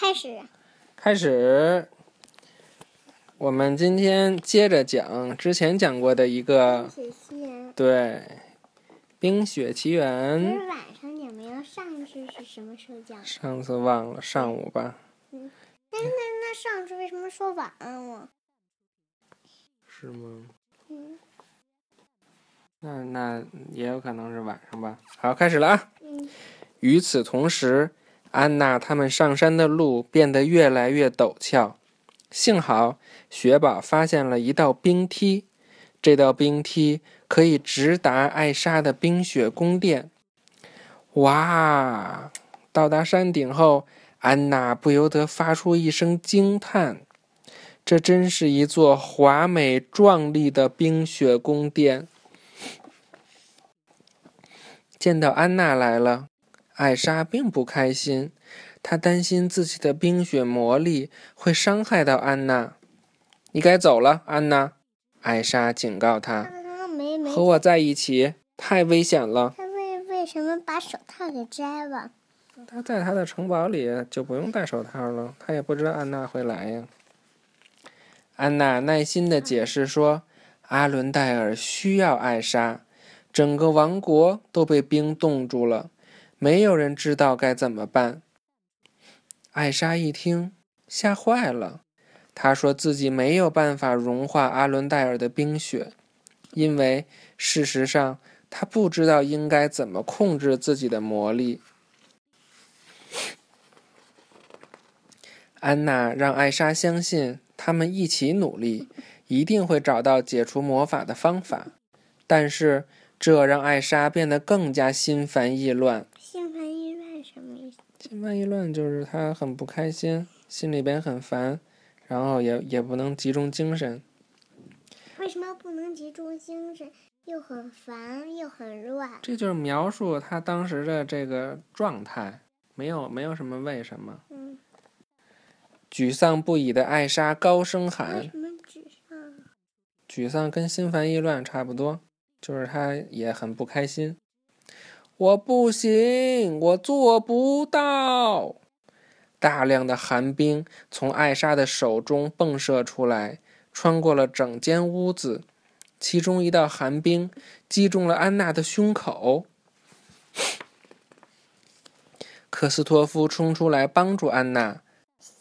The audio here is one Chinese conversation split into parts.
开始。开始。我们今天接着讲之前讲过的一个。对《冰雪奇缘晚上你们要？上次是什么时候讲？上次忘了，上午吧？那那那上次为什么说晚安了？是吗？嗯那那也有可能是晚上吧。好，开始了啊！嗯与此同时，安娜他们上山的路变得越来越陡峭。幸好雪宝发现了一道冰梯，这道冰梯可以直达艾莎的冰雪宫殿。哇！到达山顶后，安娜不由得发出一声惊叹：“这真是一座华美壮丽的冰雪宫殿！”见到安娜来了，艾莎并不开心，她担心自己的冰雪魔力会伤害到安娜。你该走了，安娜。艾莎警告他她刚刚没：“没和我在一起太危险了。他为为什么把手套给摘了？他在他的城堡里就不用戴手套了，他也不知道安娜会来呀。”安娜耐心的解释说：“阿伦戴尔需要艾莎，整个王国都被冰冻住了，没有人知道该怎么办。”艾莎一听，吓坏了。她说自己没有办法融化阿伦戴尔的冰雪，因为事实上她不知道应该怎么控制自己的魔力。安娜让艾莎相信，他们一起努力，一定会找到解除魔法的方法。但是，这让艾莎变得更加心烦意乱。心烦意乱就是他很不开心，心里边很烦，然后也也不能集中精神。为什么不能集中精神？又很烦，又很乱。这就是描述他当时的这个状态，没有没有什么为什么。嗯，沮丧不已的艾莎高声为喊什么沮丧？：“沮丧跟心烦意乱差不多，就是他也很不开心。我不行，我做不到。大量的寒冰从艾莎的手中迸射出来，穿过了整间屋子。其中一道寒冰击中了安娜的胸口。克斯托夫冲出来帮助安娜。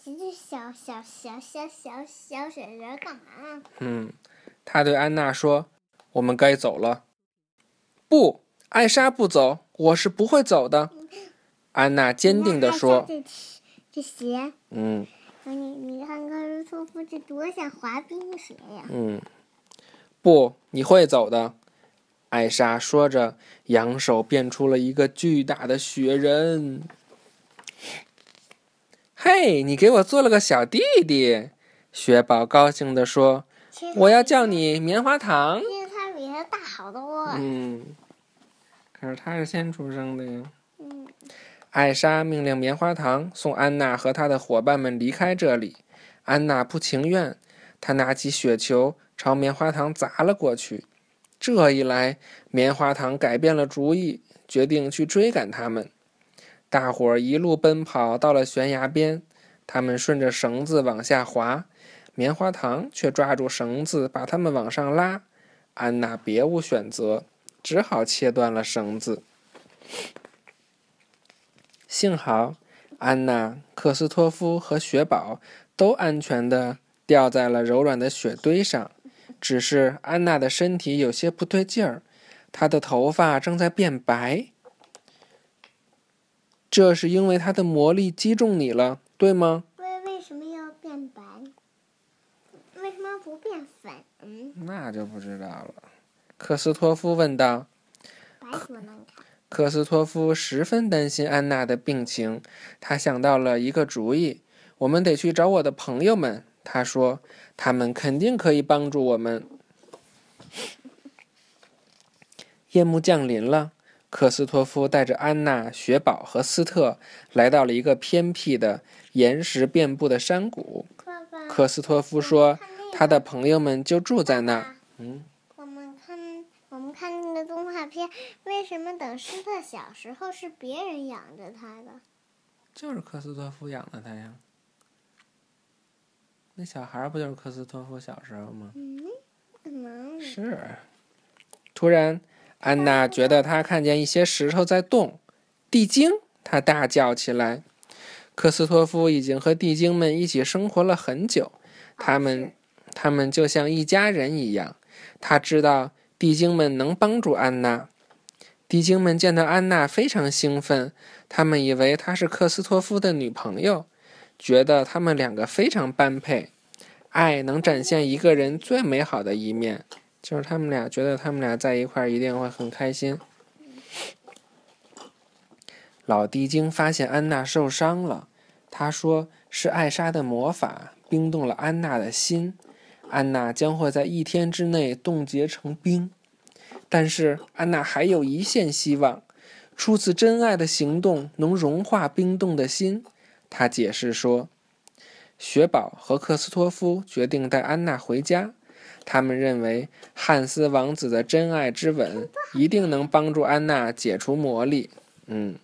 这小小小小小小雪人干嘛？嗯，他对安娜说：“我们该走了。”不，艾莎不走，我是不会走的。安娜坚定地说这这鞋，：“嗯你你看科斯托夫这多像滑冰鞋呀！嗯，不，你会走的。”艾莎说着，扬手变出了一个巨大的雪人。嘿，你给我做了个小弟弟！雪宝高兴地说：“我要叫你棉花糖。”因为他比他大好多。嗯，可是他是先出生的呀。嗯，艾莎命令棉花糖送安娜和她的伙伴们离开这里。安娜不情愿，她拿起雪球朝棉花糖砸了过去。这一来，棉花糖改变了主意，决定去追赶他们。大伙儿一路奔跑到了悬崖边，他们顺着绳子往下滑，棉花糖却抓住绳子把他们往上拉。安娜别无选择，只好切断了绳子。幸好，安娜、克斯托夫和雪宝都安全的掉在了柔软的雪堆上。只是安娜的身体有些不对劲儿，她的头发正在变白。这是因为她的魔力击中你了，对吗？为为什么要变白？为什么不变粉？嗯，那就不知道了。克斯托夫问道。克斯托夫十分担心安娜的病情，他想到了一个主意：我们得去找我的朋友们。他说：“他们肯定可以帮助我们。”夜幕降临了，克斯托夫带着安娜、雪宝和斯特来到了一个偏僻的、岩石遍布的山谷。克斯托夫说：“他的朋友们就住在那儿。”嗯，们看那个动画片，为什么等斯特小时候是别人养着他的？就是克斯托夫养的他呀。那小孩不就是科斯托夫小时候吗？嗯，可能是。突然，安娜觉得她看见一些石头在动，地精！她大叫起来。科斯托夫已经和地精们一起生活了很久，他们，他们就像一家人一样。他知道地精们能帮助安娜。地精们见到安娜非常兴奋，他们以为她是克斯托夫的女朋友，觉得他们两个非常般配。爱能展现一个人最美好的一面，就是他们俩觉得他们俩在一块儿一定会很开心。老地精发现安娜受伤了，他说是艾莎的魔法冰冻了安娜的心，安娜将会在一天之内冻结成冰。但是安娜还有一线希望，初次真爱的行动能融化冰冻的心。她解释说，雪宝和克斯托夫决定带安娜回家，他们认为汉斯王子的真爱之吻一定能帮助安娜解除魔力。嗯，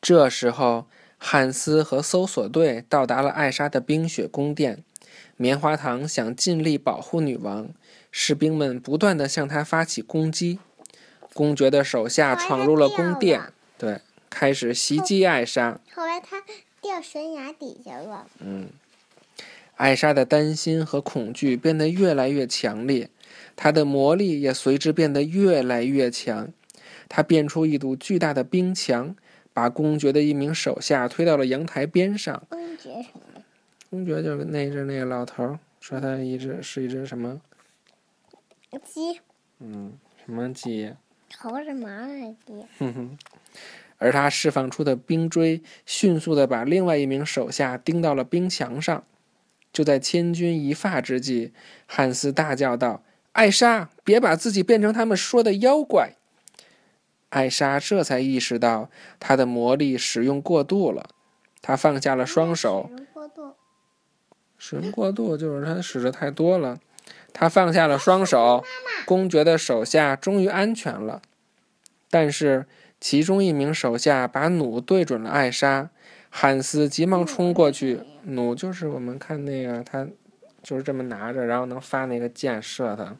这时候汉斯和搜索队到达了艾莎的冰雪宫殿，棉花糖想尽力保护女王。士兵们不断地向她发起攻击，公爵的手下闯入了宫殿，对，开始袭击艾莎。后来他掉悬崖底下了。嗯，艾莎的担心和恐惧变得越来越强烈，她的魔力也随之变得越来越强。她变出一堵巨大的冰墙，把公爵的一名手下推到了阳台边上。公爵什么？公爵就是那只那个老头说他一只是一只什么？鸡，嗯，什么鸡？头是麻的鸡。哼哼，而他释放出的冰锥迅速的把另外一名手下钉到了冰墙上。就在千钧一发之际，汉斯大叫道：“艾莎，别把自己变成他们说的妖怪！”艾莎这才意识到她的魔力使用过度了，她放下了双手。使用过度。使用过度就是她使的太多了。她放下了双手，公爵的手下终于安全了。但是，其中一名手下把弩对准了艾莎，汉斯急忙冲过去。弩就是我们看那个，他就是这么拿着，然后能发那个箭射他。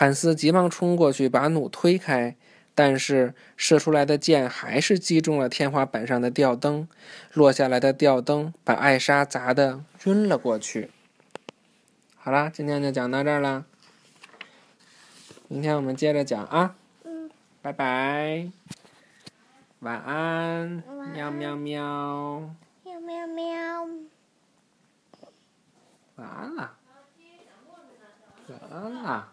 汉斯急忙冲过去把弩推开，但是射出来的箭还是击中了天花板上的吊灯，落下来的吊灯把艾莎砸得晕了过去。好啦，今天就讲到这儿了。明天我们接着讲啊。嗯。拜拜。晚安。喵喵喵。喵喵喵。晚安啦。晚安了。